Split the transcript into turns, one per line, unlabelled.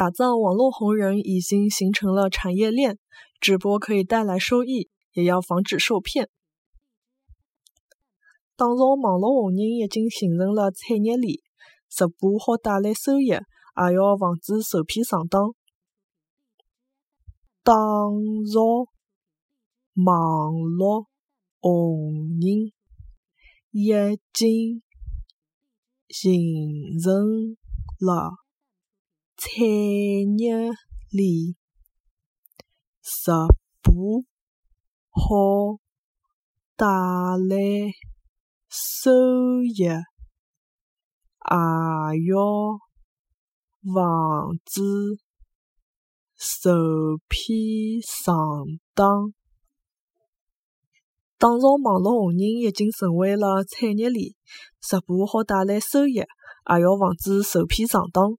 打造网络红人已经形成了产业链，直播可以带来收益，也要防止受骗。打造网络红人已经形成了产业链，直播好带来收益，也要防止受骗上当。打造网络红人已经形成了。产业链直播好带来收益，也要防止受骗上当。打造网络红人已经成为了产业链，直播好带来收益，也要防止受骗上当。